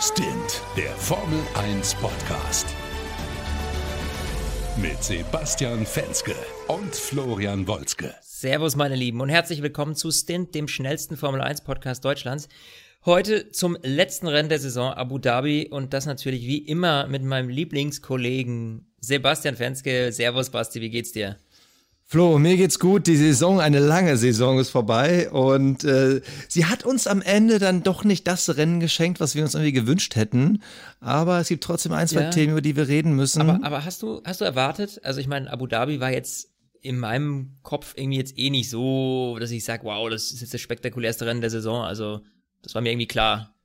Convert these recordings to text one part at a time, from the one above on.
Stint, der Formel 1 Podcast. Mit Sebastian Fenske und Florian Wolzke. Servus, meine Lieben, und herzlich willkommen zu Stint, dem schnellsten Formel 1 Podcast Deutschlands. Heute zum letzten Rennen der Saison Abu Dhabi und das natürlich wie immer mit meinem Lieblingskollegen Sebastian Fenske. Servus, Basti, wie geht's dir? Flo, mir geht's gut. Die Saison, eine lange Saison ist vorbei und äh, sie hat uns am Ende dann doch nicht das Rennen geschenkt, was wir uns irgendwie gewünscht hätten. Aber es gibt trotzdem ein, zwei ja. Themen, über die wir reden müssen. Aber, aber hast du hast du erwartet? Also ich meine, Abu Dhabi war jetzt in meinem Kopf irgendwie jetzt eh nicht so, dass ich sage, wow, das ist jetzt das spektakulärste Rennen der Saison. Also das war mir irgendwie klar.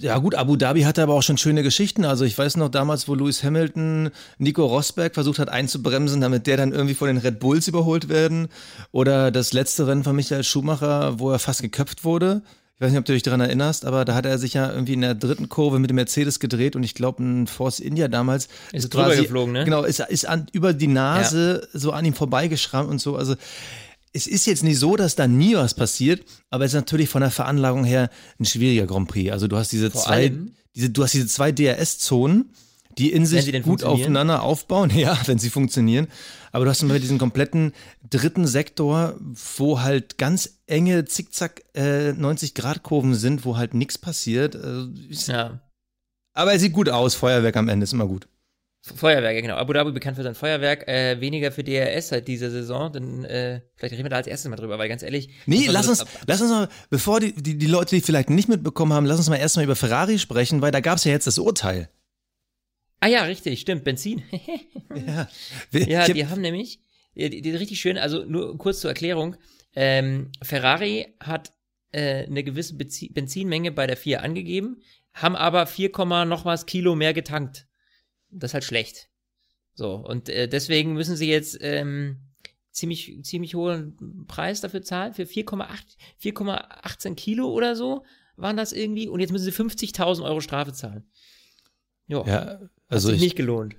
Ja gut, Abu Dhabi hatte aber auch schon schöne Geschichten. Also ich weiß noch damals, wo Lewis Hamilton Nico Rosberg versucht hat einzubremsen, damit der dann irgendwie von den Red Bulls überholt werden. Oder das letzte Rennen von Michael Schumacher, wo er fast geköpft wurde. Ich weiß nicht, ob du dich daran erinnerst, aber da hat er sich ja irgendwie in der dritten Kurve mit dem Mercedes gedreht und ich glaube, ein Force India damals ist, ist drüber geflogen, ne? Genau, ist, ist an, über die Nase ja. so an ihm vorbeigeschrammt und so. Also es ist jetzt nicht so, dass da nie was passiert, aber es ist natürlich von der Veranlagung her ein schwieriger Grand Prix. Also du hast diese Vor zwei, diese, du hast diese zwei DRS-Zonen, die in sich gut aufeinander aufbauen, ja, wenn sie funktionieren. Aber du hast immer diesen kompletten dritten Sektor, wo halt ganz enge Zickzack äh, 90-Grad-Kurven sind, wo halt nichts passiert. Also, ja. Aber er sieht gut aus, Feuerwerk am Ende ist immer gut. Feuerwerk, genau. Abu Dhabi bekannt für sein Feuerwerk, äh, weniger für DRS seit dieser Saison, denn äh, vielleicht reden wir da als erstes mal drüber, weil ganz ehrlich. Nee, lass uns, lass uns mal, bevor die, die, die Leute, die vielleicht nicht mitbekommen haben, lass uns mal erstmal über Ferrari sprechen, weil da gab es ja jetzt das Urteil. Ah ja, richtig, stimmt, Benzin. ja, ja die haben nämlich, die, die richtig schön, also nur kurz zur Erklärung, ähm, Ferrari hat äh, eine gewisse Benzinmenge bei der 4 angegeben, haben aber 4, noch was Kilo mehr getankt das ist halt schlecht. So, und äh, deswegen müssen sie jetzt ähm, ziemlich, ziemlich hohen Preis dafür zahlen, für 4,8, 4,18 Kilo oder so waren das irgendwie. Und jetzt müssen sie 50.000 Euro Strafe zahlen. Jo, ja, also hat sich ich, nicht gelohnt.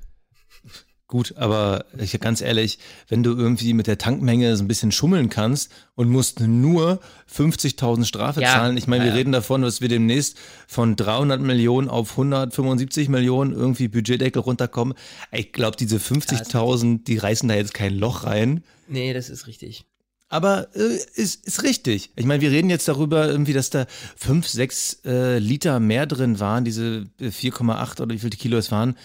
Gut, aber ich, ganz ehrlich, wenn du irgendwie mit der Tankmenge so ein bisschen schummeln kannst und musst nur 50.000 Strafe ja, zahlen, ich meine, ja, wir reden davon, dass wir demnächst von 300 Millionen auf 175 Millionen irgendwie Budgetdeckel runterkommen. Ich glaube, diese 50.000, die reißen da jetzt kein Loch rein. Nee, das ist richtig. Aber äh, ist, ist richtig. Ich meine, wir reden jetzt darüber, irgendwie, dass da 5, 6 äh, Liter mehr drin waren, diese 4,8 oder wie viele Kilo es waren.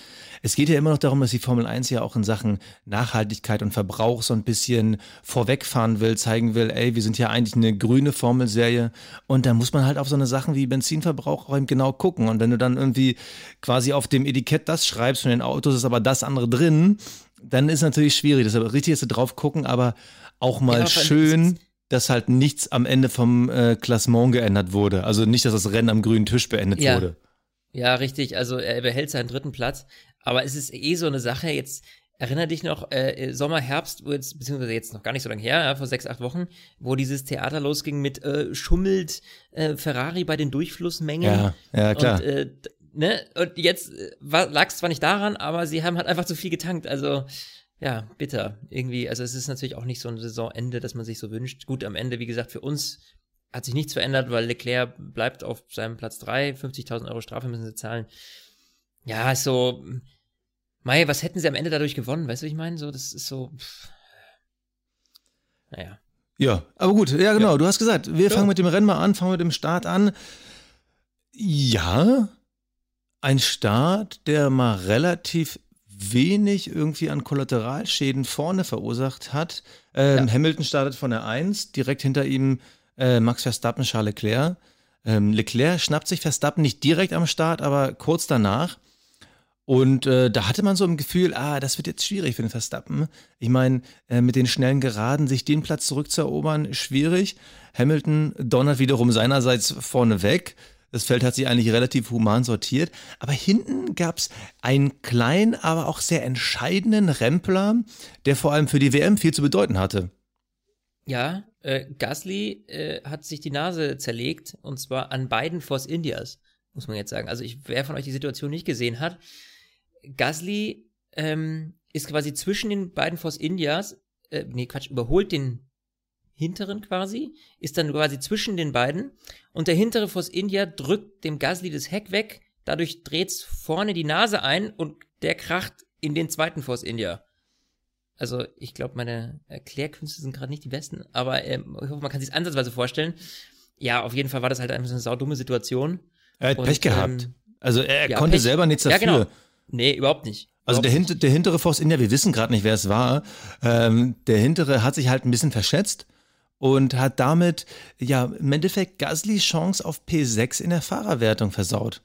Es geht ja immer noch darum, dass die Formel 1 ja auch in Sachen Nachhaltigkeit und Verbrauch so ein bisschen vorwegfahren will, zeigen will, ey, wir sind ja eigentlich eine grüne Formelserie und da muss man halt auf so eine Sachen wie Benzinverbrauch auch eben genau gucken. Und wenn du dann irgendwie quasi auf dem Etikett das schreibst von den Autos, ist aber das andere drin, dann ist natürlich schwierig. Deshalb richtig, dass du drauf gucken, aber auch mal ja, schön dass halt nichts am Ende vom äh, Klassement geändert wurde. Also nicht, dass das Rennen am grünen Tisch beendet ja. wurde. Ja, richtig. Also er behält seinen dritten Platz. Aber es ist eh so eine Sache, jetzt erinnere dich noch, äh, Sommer, Herbst, wo jetzt, beziehungsweise jetzt noch gar nicht so lange her, ja, vor sechs, acht Wochen, wo dieses Theater losging mit äh, schummelt äh, Ferrari bei den Durchflussmengen. Ja, ja, klar. Und, äh, ne? und jetzt äh, lag es zwar nicht daran, aber sie haben halt einfach zu viel getankt. Also, ja, bitter. Irgendwie, also es ist natürlich auch nicht so ein Saisonende, das man sich so wünscht. Gut, am Ende, wie gesagt, für uns hat sich nichts verändert, weil Leclerc bleibt auf seinem Platz drei 50.000 Euro Strafe müssen sie zahlen ja, ist so, Mai, was hätten sie am Ende dadurch gewonnen? Weißt du, was ich meine? So, das ist so, pff. naja. Ja, aber gut, ja genau, ja. du hast gesagt, wir ja. fangen mit dem Rennen mal an, fangen mit dem Start an. Ja, ein Start, der mal relativ wenig irgendwie an Kollateralschäden vorne verursacht hat. Ähm, ja. Hamilton startet von der 1, direkt hinter ihm äh, Max Verstappen, Charles Leclerc. Ähm, Leclerc schnappt sich Verstappen nicht direkt am Start, aber kurz danach. Und äh, da hatte man so ein Gefühl, ah, das wird jetzt schwierig für den Verstappen. Ich meine, äh, mit den schnellen Geraden sich den Platz zurückzuerobern, schwierig. Hamilton donnert wiederum seinerseits vorne weg. Das Feld hat sich eigentlich relativ human sortiert. Aber hinten gab es einen kleinen, aber auch sehr entscheidenden Rempler, der vor allem für die WM viel zu bedeuten hatte. Ja, äh, Gasly äh, hat sich die Nase zerlegt und zwar an beiden Force Indias, muss man jetzt sagen. Also ich, wer von euch die Situation nicht gesehen hat, Gasly ähm, ist quasi zwischen den beiden Force Indias, äh, nee, Quatsch, überholt den hinteren quasi, ist dann quasi zwischen den beiden und der hintere Force India drückt dem Gasly das Heck weg, dadurch dreht's vorne die Nase ein und der kracht in den zweiten Force India. Also ich glaube, meine Erklärkünste sind gerade nicht die besten, aber ähm, ich hoffe, man kann sich ansatzweise vorstellen. Ja, auf jeden Fall war das halt einfach so eine saudumme Situation. Er hat und, Pech gehabt. Ähm, also er, er ja, konnte Pech. selber nichts dafür. Ja, genau. Nee, überhaupt nicht. Also der, hinter, der hintere Force India, wir wissen gerade nicht, wer es war. Ähm, der hintere hat sich halt ein bisschen verschätzt und hat damit ja im Endeffekt Gasly Chance auf P6 in der Fahrerwertung versaut.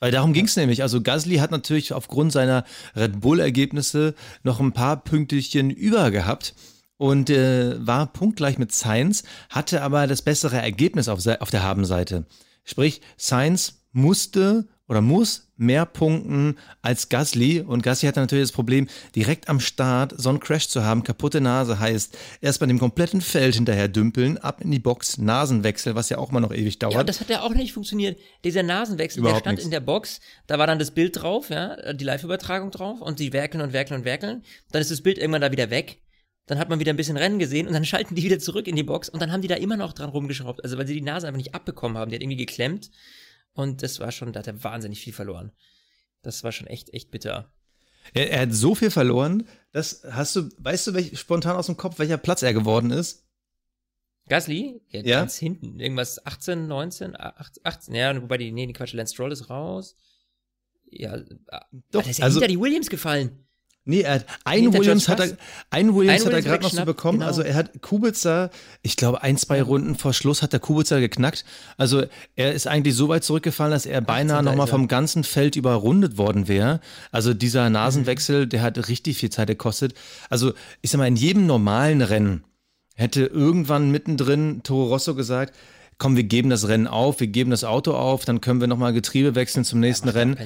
Weil darum ging es nämlich. Also Gasly hat natürlich aufgrund seiner Red Bull-Ergebnisse noch ein paar Pünktchen über gehabt und äh, war punktgleich mit Sainz, hatte aber das bessere Ergebnis auf, auf der Habenseite. Sprich, Sainz musste oder muss mehr punkten als Gasly. Und Gasly hatte natürlich das Problem, direkt am Start so einen Crash zu haben. Kaputte Nase heißt, erst bei dem kompletten Feld hinterher dümpeln, ab in die Box, Nasenwechsel, was ja auch mal noch ewig dauert. Ja, das hat ja auch nicht funktioniert. Dieser Nasenwechsel, Überhaupt der stand nichts. in der Box, da war dann das Bild drauf, ja, die Live-Übertragung drauf und sie werkeln und werkeln und werkeln. Dann ist das Bild irgendwann da wieder weg. Dann hat man wieder ein bisschen Rennen gesehen und dann schalten die wieder zurück in die Box und dann haben die da immer noch dran rumgeschraubt. Also weil sie die Nase einfach nicht abbekommen haben. Die hat irgendwie geklemmt. Und das war schon, da hat er wahnsinnig viel verloren. Das war schon echt, echt bitter. Er, er hat so viel verloren, das hast du, weißt du welch, spontan aus dem Kopf, welcher Platz er geworden ist? Gasly? Ja, ja. ganz hinten. Irgendwas 18, 19, 18, ja, wobei die, nee, die Quatsch, Lance Stroll ist raus. Ja, doch, der ist ja also, hinter die Williams gefallen. Nee, er hat einen Williams hat er, einen Williams hat er gerade noch so bekommen. Genau. Also er hat Kubica, ich glaube, ein, zwei Runden vor Schluss hat der Kubica geknackt. Also er ist eigentlich so weit zurückgefallen, dass er beinahe nochmal vom ganzen Feld überrundet worden wäre. Also dieser Nasenwechsel, mhm. der hat richtig viel Zeit gekostet. Also ich sag mal, in jedem normalen Rennen hätte irgendwann mittendrin Toro Rosso gesagt, komm, wir geben das Rennen auf, wir geben das Auto auf, dann können wir nochmal Getriebe wechseln zum nächsten ja, Rennen.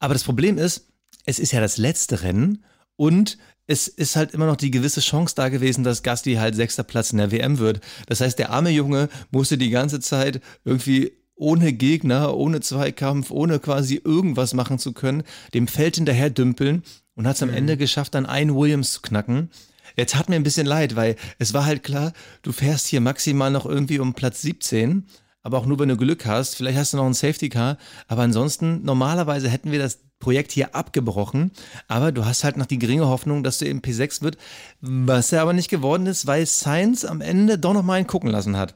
Aber das Problem ist, es ist ja das letzte Rennen und es ist halt immer noch die gewisse Chance da gewesen, dass Gasti halt sechster Platz in der WM wird. Das heißt, der arme Junge musste die ganze Zeit irgendwie ohne Gegner, ohne Zweikampf, ohne quasi irgendwas machen zu können, dem Feld hinterher dümpeln und hat es am mhm. Ende geschafft, dann einen Williams zu knacken. Jetzt hat mir ein bisschen leid, weil es war halt klar, du fährst hier maximal noch irgendwie um Platz 17, aber auch nur, wenn du Glück hast. Vielleicht hast du noch einen Safety Car, aber ansonsten, normalerweise hätten wir das Projekt hier abgebrochen. Aber du hast halt noch die geringe Hoffnung, dass du im P6 wird, was er aber nicht geworden ist, weil Science am Ende doch noch mal einen gucken lassen hat.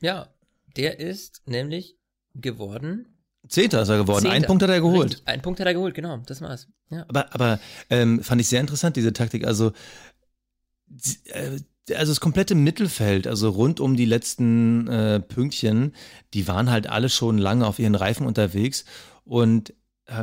Ja, der ist nämlich geworden. Zehnter ist er geworden. Zehnter. Einen Punkt hat er geholt. Richtig. Einen Punkt hat er geholt, genau. Das war's. Ja. Aber, aber ähm, fand ich sehr interessant, diese Taktik. Also, äh, also das komplette Mittelfeld, also rund um die letzten äh, Pünktchen, die waren halt alle schon lange auf ihren Reifen unterwegs. Und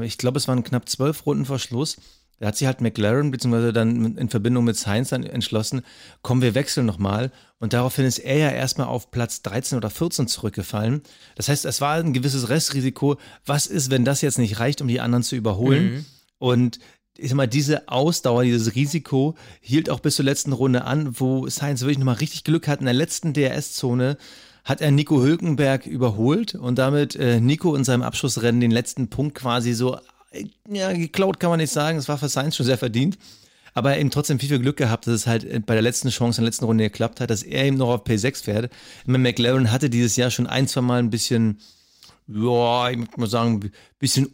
ich glaube, es waren knapp zwölf Runden vor Schluss. Da hat sich halt McLaren, beziehungsweise dann in Verbindung mit Sainz dann entschlossen, komm, wir wechseln nochmal. Und daraufhin ist er ja erstmal auf Platz 13 oder 14 zurückgefallen. Das heißt, es war ein gewisses Restrisiko. Was ist, wenn das jetzt nicht reicht, um die anderen zu überholen? Mhm. Und ich sag mal, diese Ausdauer, dieses Risiko hielt auch bis zur letzten Runde an, wo Sainz wirklich nochmal richtig Glück hat in der letzten DRS-Zone hat er Nico Hülkenberg überholt und damit äh, Nico in seinem Abschlussrennen den letzten Punkt quasi so, äh, ja, geklaut kann man nicht sagen, es war für Sainz schon sehr verdient. Aber er eben trotzdem viel, viel Glück gehabt, dass es halt äh, bei der letzten Chance in der letzten Runde geklappt hat, dass er eben noch auf P6 fährt. Meine, McLaren hatte dieses Jahr schon ein, zwei Mal ein bisschen, ja, ich muss mal sagen, ein bisschen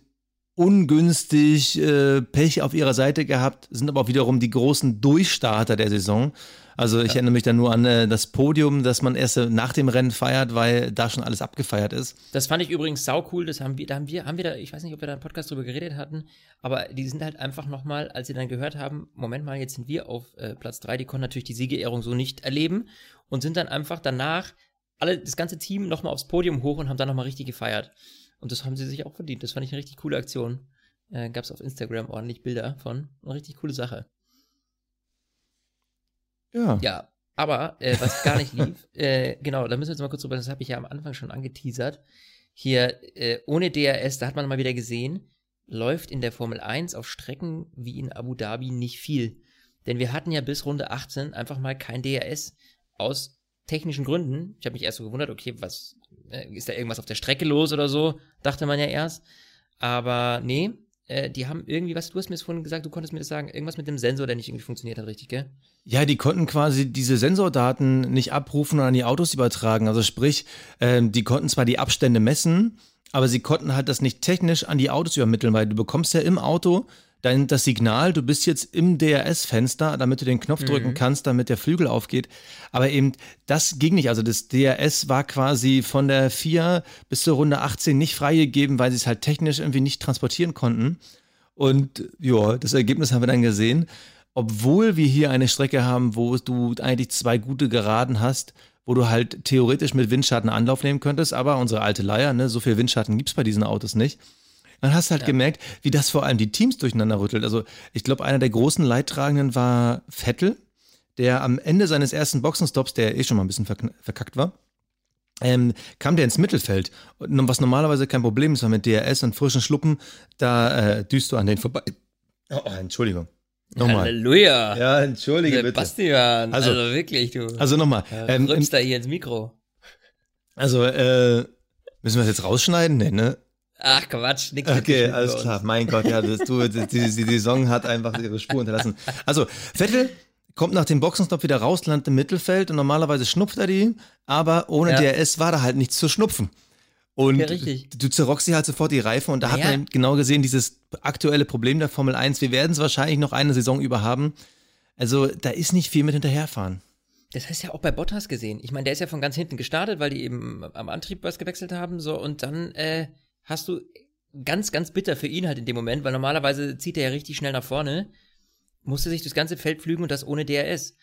ungünstig äh, Pech auf ihrer Seite gehabt, sind aber auch wiederum die großen Durchstarter der Saison. Also ich ja. erinnere mich dann nur an äh, das Podium, das man erst nach dem Rennen feiert, weil da schon alles abgefeiert ist. Das fand ich übrigens sau cool. Das haben wir, da haben wir, haben wir da, ich weiß nicht, ob wir da einen Podcast drüber geredet hatten, aber die sind halt einfach nochmal, als sie dann gehört haben, Moment mal, jetzt sind wir auf äh, Platz drei, die konnten natürlich die Siegerehrung so nicht erleben und sind dann einfach danach alle, das ganze Team nochmal aufs Podium hoch und haben dann nochmal richtig gefeiert. Und das haben sie sich auch verdient. Das fand ich eine richtig coole Aktion. Äh, Gab es auf Instagram ordentlich Bilder von. Eine richtig coole Sache. Ja. Ja, aber äh, was gar nicht lief, äh, genau, da müssen wir jetzt mal kurz drüber, das habe ich ja am Anfang schon angeteasert. Hier, äh, ohne DRS, da hat man mal wieder gesehen, läuft in der Formel 1 auf Strecken wie in Abu Dhabi nicht viel. Denn wir hatten ja bis Runde 18 einfach mal kein DRS aus technischen Gründen. Ich habe mich erst so gewundert, okay, was, äh, ist da irgendwas auf der Strecke los oder so? Dachte man ja erst. Aber nee, äh, die haben irgendwie, was du hast mir jetzt vorhin gesagt, du konntest mir das sagen, irgendwas mit dem Sensor, der nicht irgendwie funktioniert hat, richtig, gell? Ja, die konnten quasi diese Sensordaten nicht abrufen und an die Autos übertragen. Also sprich, äh, die konnten zwar die Abstände messen, aber sie konnten halt das nicht technisch an die Autos übermitteln, weil du bekommst ja im Auto dein, das Signal, du bist jetzt im DRS-Fenster, damit du den Knopf mhm. drücken kannst, damit der Flügel aufgeht. Aber eben, das ging nicht. Also das DRS war quasi von der 4 bis zur Runde 18 nicht freigegeben, weil sie es halt technisch irgendwie nicht transportieren konnten. Und ja, das Ergebnis haben wir dann gesehen. Obwohl wir hier eine Strecke haben, wo du eigentlich zwei gute Geraden hast, wo du halt theoretisch mit Windschatten Anlauf nehmen könntest, aber unsere alte Leier, ne, so viel Windschatten gibt es bei diesen Autos nicht. Dann hast du halt ja. gemerkt, wie das vor allem die Teams durcheinander rüttelt. Also ich glaube, einer der großen Leidtragenden war Vettel, der am Ende seines ersten Boxenstops, der eh schon mal ein bisschen verkackt war, ähm, kam der ins Mittelfeld. Und was normalerweise kein Problem ist, weil mit DRS und frischen Schluppen, da äh, düst du an den vorbei. Oh, oh Entschuldigung. Nochmal. Halleluja. Ja, entschuldige Sebastian, bitte. Also, also wirklich, du. Also nochmal. Ähm, rülpst da hier ins Mikro. Also, äh, müssen wir das jetzt rausschneiden? Nee, ne? Ach Quatsch, nix. Okay, alles klar. Mein Gott, ja, das, du, die, die, die Saison hat einfach ihre Spur hinterlassen. Also, Vettel kommt nach dem Boxenstopp wieder raus, landet im Mittelfeld und normalerweise schnupft er die, aber ohne ja. DRS war da halt nichts zu schnupfen. Und ja, du zerrockst sie halt sofort die Reifen und da naja. hat man genau gesehen, dieses aktuelle Problem der Formel 1. Wir werden es wahrscheinlich noch eine Saison über haben. Also da ist nicht viel mit hinterherfahren. Das heißt ja auch bei Bottas gesehen. Ich meine, der ist ja von ganz hinten gestartet, weil die eben am Antrieb was gewechselt haben, so und dann äh, hast du ganz, ganz bitter für ihn halt in dem Moment, weil normalerweise zieht er ja richtig schnell nach vorne, musste sich das ganze Feld flügen und das ohne DRS.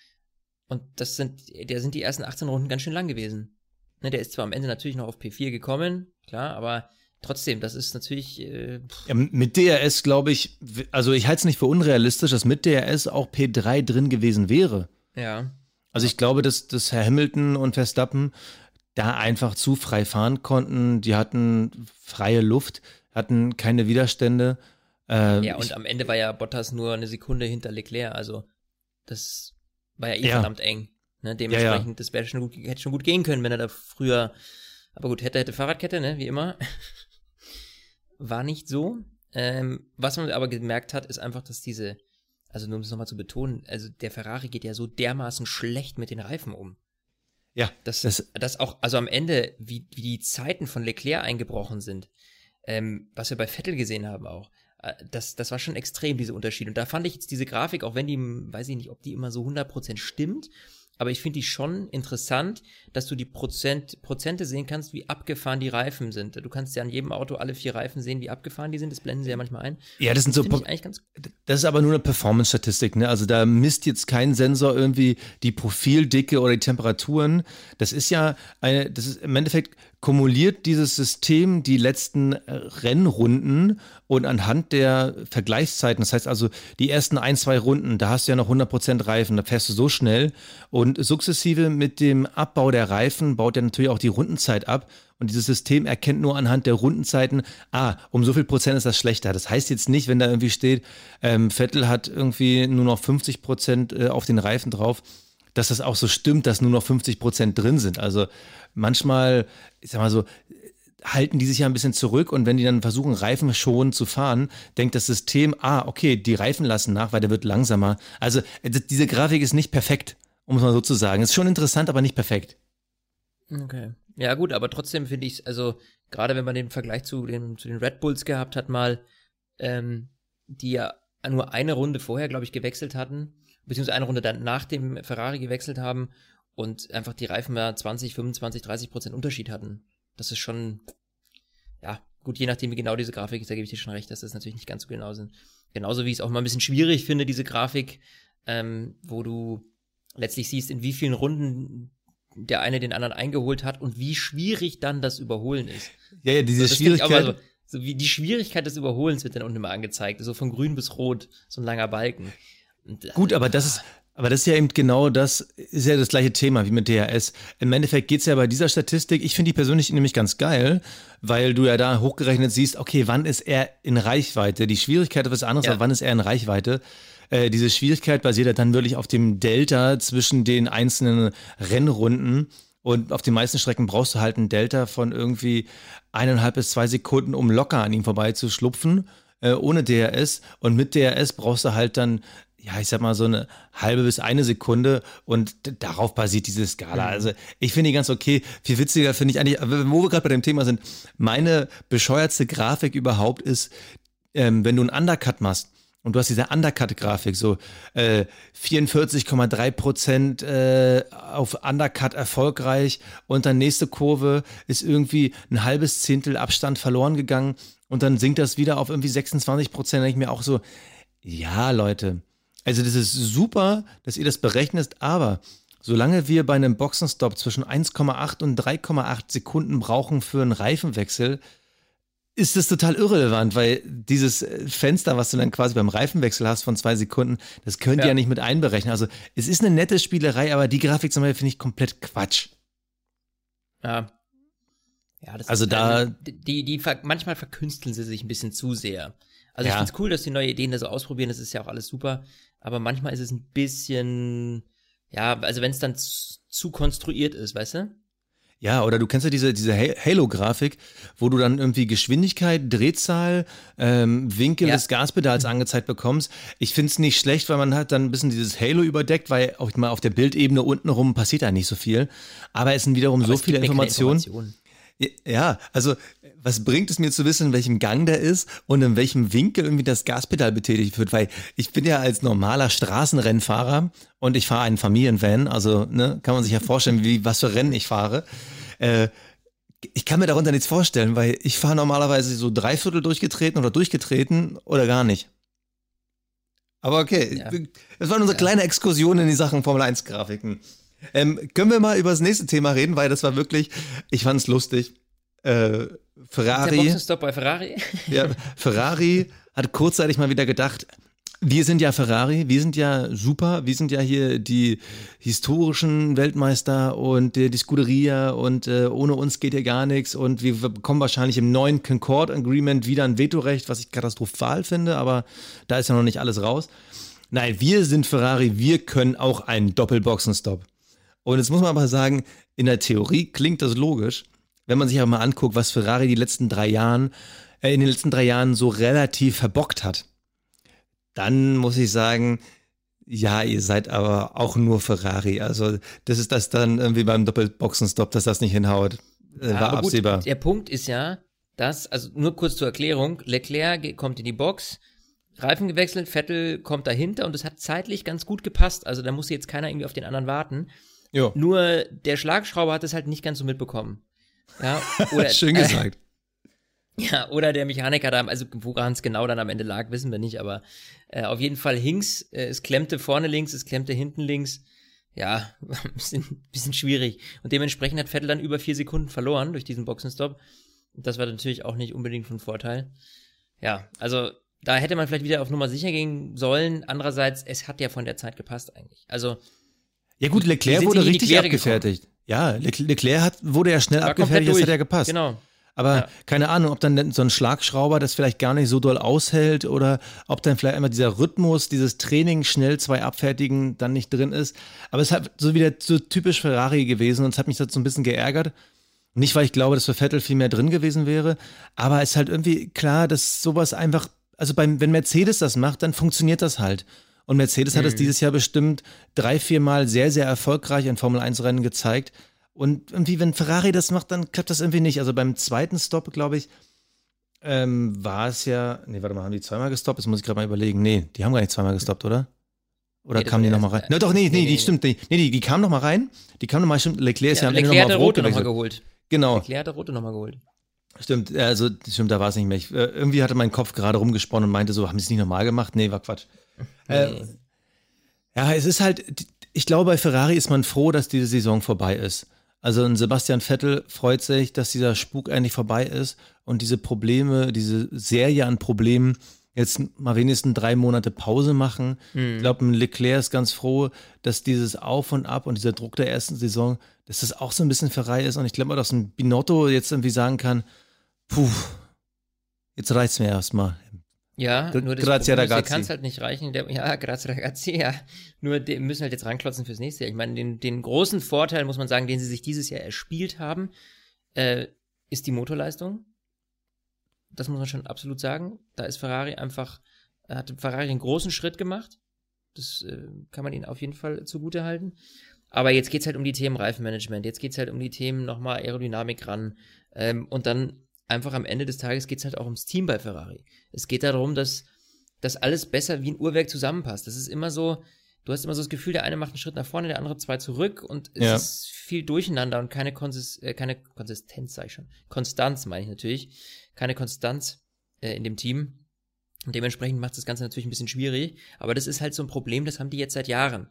Und das sind, der sind die ersten 18 Runden ganz schön lang gewesen. Ne, der ist zwar am Ende natürlich noch auf P4 gekommen, klar, aber trotzdem, das ist natürlich. Äh, ja, mit DRS glaube ich, also ich halte es nicht für unrealistisch, dass mit DRS auch P3 drin gewesen wäre. Ja. Also ich glaube, dass, dass Herr Hamilton und Verstappen da einfach zu frei fahren konnten. Die hatten freie Luft, hatten keine Widerstände. Äh, ja, und ich, am Ende war ja Bottas nur eine Sekunde hinter Leclerc, also das war ja eh ja. verdammt eng. Ne? Dementsprechend, ja, ja. das wäre schon gut, hätte schon gut gehen können, wenn er da früher, aber gut, hätte, hätte Fahrradkette, ne, wie immer. war nicht so. Ähm, was man aber gemerkt hat, ist einfach, dass diese, also nur um es nochmal zu betonen, also der Ferrari geht ja so dermaßen schlecht mit den Reifen um. Ja. Dass, das, das auch, also am Ende, wie, wie die Zeiten von Leclerc eingebrochen sind, ähm, was wir bei Vettel gesehen haben auch, äh, das, das war schon extrem, diese Unterschiede. Und da fand ich jetzt diese Grafik, auch wenn die, weiß ich nicht, ob die immer so 100% stimmt, aber ich finde die schon interessant, dass du die Prozent, Prozente sehen kannst, wie abgefahren die Reifen sind. Du kannst ja an jedem Auto alle vier Reifen sehen, wie abgefahren die sind. Das blenden sie ja manchmal ein. Ja, das sind so. das ist aber nur eine Performance-Statistik. Ne? Also da misst jetzt kein Sensor irgendwie die Profildicke oder die Temperaturen. Das ist ja eine, das ist im Endeffekt kumuliert dieses System die letzten äh, Rennrunden und anhand der Vergleichszeiten, das heißt also die ersten ein, zwei Runden, da hast du ja noch 100% Reifen, da fährst du so schnell. Und sukzessive mit dem Abbau der Reifen baut er natürlich auch die Rundenzeit ab. Und dieses System erkennt nur anhand der Rundenzeiten, ah, um so viel Prozent ist das schlechter. Das heißt jetzt nicht, wenn da irgendwie steht, ähm, Vettel hat irgendwie nur noch 50 Prozent äh, auf den Reifen drauf, dass das auch so stimmt, dass nur noch 50 Prozent drin sind. Also manchmal, ich sag mal so, halten die sich ja ein bisschen zurück und wenn die dann versuchen, Reifen schon zu fahren, denkt das System, ah, okay, die Reifen lassen nach, weil der wird langsamer. Also äh, diese Grafik ist nicht perfekt, um es mal so zu sagen. Ist schon interessant, aber nicht perfekt. Okay. Ja, gut, aber trotzdem finde ich es, also gerade wenn man den Vergleich zu den, zu den Red Bulls gehabt hat, mal, ähm, die ja nur eine Runde vorher, glaube ich, gewechselt hatten, beziehungsweise eine Runde dann nach dem Ferrari gewechselt haben und einfach die Reifen mal 20, 25, 30 Prozent Unterschied hatten. Das ist schon, ja, gut, je nachdem, wie genau diese Grafik ist, da gebe ich dir schon recht, dass das natürlich nicht ganz so genau sind. Genauso wie ich es auch mal ein bisschen schwierig finde, diese Grafik, ähm, wo du letztlich siehst, in wie vielen Runden der eine den anderen eingeholt hat und wie schwierig dann das Überholen ist. Ja, ja, diese so, Schwierigkeit. So, so, wie die Schwierigkeit des Überholens wird dann unten immer angezeigt. So von grün bis rot, so ein langer Balken. Gut, aber das ist, aber das ist ja eben genau das, ist ja das gleiche Thema wie mit DHS. Im Endeffekt geht es ja bei dieser Statistik, ich finde die persönlich nämlich ganz geil, weil du ja da hochgerechnet siehst, okay, wann ist er in Reichweite? Die Schwierigkeit ist was anderes, ja. aber wann ist er in Reichweite? Äh, diese Schwierigkeit basiert ja dann wirklich auf dem Delta zwischen den einzelnen Rennrunden. Und auf den meisten Strecken brauchst du halt ein Delta von irgendwie eineinhalb bis zwei Sekunden, um locker an ihm vorbei zu schlupfen. äh, ohne DRS und mit DRS brauchst du halt dann ja, ich sag mal, so eine halbe bis eine Sekunde und darauf basiert diese Skala. Mhm. Also ich finde die ganz okay. Viel witziger finde ich eigentlich, wo wir gerade bei dem Thema sind, meine bescheuertste Grafik überhaupt ist, ähm, wenn du einen Undercut machst und du hast diese Undercut-Grafik, so äh, 44,3 Prozent äh, auf Undercut erfolgreich und dann nächste Kurve ist irgendwie ein halbes Zehntel Abstand verloren gegangen und dann sinkt das wieder auf irgendwie 26 Prozent. Da ich mir auch so, ja, Leute, also das ist super, dass ihr das berechnet, aber solange wir bei einem Boxenstopp zwischen 1,8 und 3,8 Sekunden brauchen für einen Reifenwechsel, ist das total irrelevant, weil dieses Fenster, was du dann quasi beim Reifenwechsel hast von zwei Sekunden, das könnt ihr ja. ja nicht mit einberechnen. Also es ist eine nette Spielerei, aber die Grafik zum Beispiel finde ich komplett Quatsch. Ja. Ja, das also ist, da. Also, die, die, manchmal verkünsteln sie sich ein bisschen zu sehr. Also ja. ich finde es cool, dass die neue Ideen da so ausprobieren, das ist ja auch alles super aber manchmal ist es ein bisschen, ja, also wenn es dann zu, zu konstruiert ist, weißt du? Ja, oder du kennst ja diese, diese Halo-Grafik, wo du dann irgendwie Geschwindigkeit, Drehzahl, ähm, Winkel ja. des Gaspedals angezeigt bekommst. Ich finde es nicht schlecht, weil man hat dann ein bisschen dieses Halo überdeckt, weil auch mal auf der Bildebene unten rum passiert da nicht so viel. Aber es sind wiederum Aber so viele Informationen. Informationen. Ja, also was bringt es mir zu wissen, in welchem Gang der ist und in welchem Winkel irgendwie das Gaspedal betätigt wird? Weil ich bin ja als normaler Straßenrennfahrer und ich fahre einen Familienvan, also ne, kann man sich ja vorstellen, wie was für Rennen ich fahre. Äh, ich kann mir darunter nichts vorstellen, weil ich fahre normalerweise so dreiviertel durchgetreten oder durchgetreten oder gar nicht. Aber okay, ja. das war unsere ja. kleine Exkursion in die Sachen Formel 1 Grafiken. Ähm, können wir mal über das nächste Thema reden, weil das war wirklich, ich fand es lustig. Äh, Ferrari. Der bei Ferrari? ja, Ferrari hat kurzzeitig mal wieder gedacht, wir sind ja Ferrari, wir sind ja super, wir sind ja hier die historischen Weltmeister und äh, die Scuderia und äh, ohne uns geht ja gar nichts und wir bekommen wahrscheinlich im neuen Concord Agreement wieder ein Vetorecht, was ich katastrophal finde, aber da ist ja noch nicht alles raus. Nein, wir sind Ferrari, wir können auch einen Doppelboxenstopp. Und jetzt muss man aber sagen, in der Theorie klingt das logisch, wenn man sich aber mal anguckt, was Ferrari die letzten drei Jahren, äh, in den letzten drei Jahren so relativ verbockt hat. Dann muss ich sagen, ja, ihr seid aber auch nur Ferrari. Also, das ist das dann irgendwie beim Doppelboxenstopp, dass das nicht hinhaut. Äh, war aber absehbar. Gut, der Punkt ist ja, dass, also nur kurz zur Erklärung, Leclerc kommt in die Box, Reifen gewechselt, Vettel kommt dahinter und es hat zeitlich ganz gut gepasst. Also da musste jetzt keiner irgendwie auf den anderen warten. Jo. Nur der Schlagschrauber hat es halt nicht ganz so mitbekommen. Ja, oder, Schön gesagt. Äh, ja, oder der Mechaniker da, also woran es genau dann am Ende lag, wissen wir nicht, aber äh, auf jeden Fall hing's, äh, es klemmte vorne links, es klemmte hinten links. Ja, ein bisschen, bisschen schwierig. Und dementsprechend hat Vettel dann über vier Sekunden verloren durch diesen Boxenstopp. Das war natürlich auch nicht unbedingt von Vorteil. Ja, also da hätte man vielleicht wieder auf Nummer sicher gehen sollen. Andererseits, es hat ja von der Zeit gepasst eigentlich. Also ja gut, Leclerc wurde richtig abgefertigt. Gekommen. Ja, Leclerc hat, wurde ja schnell War abgefertigt, das hat ja gepasst. Genau. Aber ja. keine Ahnung, ob dann so ein Schlagschrauber das vielleicht gar nicht so doll aushält oder ob dann vielleicht einmal dieser Rhythmus, dieses Training schnell zwei abfertigen dann nicht drin ist. Aber es hat so wieder so typisch Ferrari gewesen und es hat mich das so ein bisschen geärgert. Nicht, weil ich glaube, dass für Vettel viel mehr drin gewesen wäre, aber es ist halt irgendwie klar, dass sowas einfach, also beim, wenn Mercedes das macht, dann funktioniert das halt. Und Mercedes mhm. hat es mhm. dieses Jahr bestimmt drei, vier Mal sehr, sehr erfolgreich in Formel 1 Rennen gezeigt. Und irgendwie, wenn Ferrari das macht, dann klappt das irgendwie nicht. Also beim zweiten Stopp, glaube ich, ähm, war es ja. Nee, warte mal, haben die zweimal gestoppt? Das muss ich gerade mal überlegen. Nee, die haben gar nicht zweimal gestoppt, oder? Oder nee, kamen die nochmal rein? Na doch, nee, nee, nee, die stimmt. Nee, nee die, die kamen nochmal rein. Die kamen nochmal, stimmt. Leclerc ist ja, ja am Leclerc Ende nochmal Rot nochmal geholt. Genau. Leclerc hat der Rote nochmal geholt. Stimmt, also stimmt, da war es nicht mehr. Ich, äh, irgendwie hatte mein Kopf gerade rumgesponnen und meinte so, haben sie es nicht normal gemacht? Nee, war Quatsch. Nee. Äh, ja, es ist halt, ich glaube, bei Ferrari ist man froh, dass diese Saison vorbei ist. Also ein Sebastian Vettel freut sich, dass dieser Spuk endlich vorbei ist und diese Probleme, diese Serie an Problemen jetzt mal wenigstens drei Monate Pause machen. Mhm. Ich glaube, ein Leclerc ist ganz froh, dass dieses Auf und Ab und dieser Druck der ersten Saison, dass das auch so ein bisschen Ferrari ist. Und ich glaube, dass ein Binotto jetzt irgendwie sagen kann, puh, jetzt reicht's mir erstmal. Ja, nur das Grazia Problem ragazzi. kann es halt nicht reichen. Der, ja, grazie ragazzi, ja. Nur die müssen halt jetzt ranklotzen fürs nächste Jahr. Ich meine, den, den großen Vorteil, muss man sagen, den sie sich dieses Jahr erspielt haben, äh, ist die Motorleistung. das muss man schon absolut sagen. Da ist Ferrari einfach, hat Ferrari einen großen Schritt gemacht. Das äh, kann man ihnen auf jeden Fall zugute halten. Aber jetzt geht es halt um die Themen Reifenmanagement, jetzt geht es halt um die Themen nochmal Aerodynamik ran. Ähm, und dann einfach am Ende des Tages geht es halt auch ums Team bei Ferrari. Es geht darum, dass das alles besser wie ein Uhrwerk zusammenpasst. Das ist immer so, du hast immer so das Gefühl, der eine macht einen Schritt nach vorne, der andere zwei zurück und es ja. ist viel durcheinander und keine, Konsist äh, keine Konsistenz, sag ich schon. Konstanz meine ich natürlich. Keine Konstanz äh, in dem Team. Und dementsprechend macht das Ganze natürlich ein bisschen schwierig. Aber das ist halt so ein Problem, das haben die jetzt seit Jahren.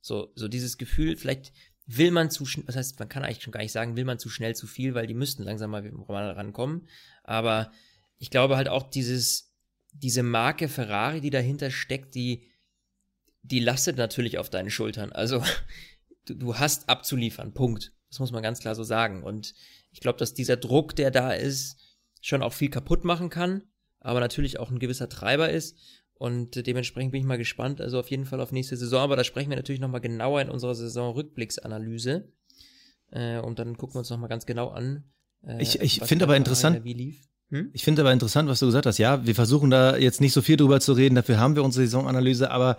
So, so dieses Gefühl, vielleicht will man zu schnell, das heißt, man kann eigentlich schon gar nicht sagen, will man zu schnell zu viel, weil die müssten langsam mal rankommen. Aber ich glaube halt auch dieses, diese Marke Ferrari, die dahinter steckt, die, die lastet natürlich auf deinen Schultern. Also du, du hast abzuliefern, Punkt. Das muss man ganz klar so sagen. Und ich glaube, dass dieser Druck, der da ist, schon auch viel kaputt machen kann, aber natürlich auch ein gewisser Treiber ist. Und dementsprechend bin ich mal gespannt, also auf jeden Fall auf nächste Saison, aber da sprechen wir natürlich nochmal genauer in unserer Saison-Rückblicksanalyse. Äh, und dann gucken wir uns nochmal ganz genau an. Äh, ich ich finde aber interessant, wie lief. Hm? Ich finde aber interessant, was du gesagt hast. Ja, wir versuchen da jetzt nicht so viel drüber zu reden, dafür haben wir unsere Saisonanalyse, aber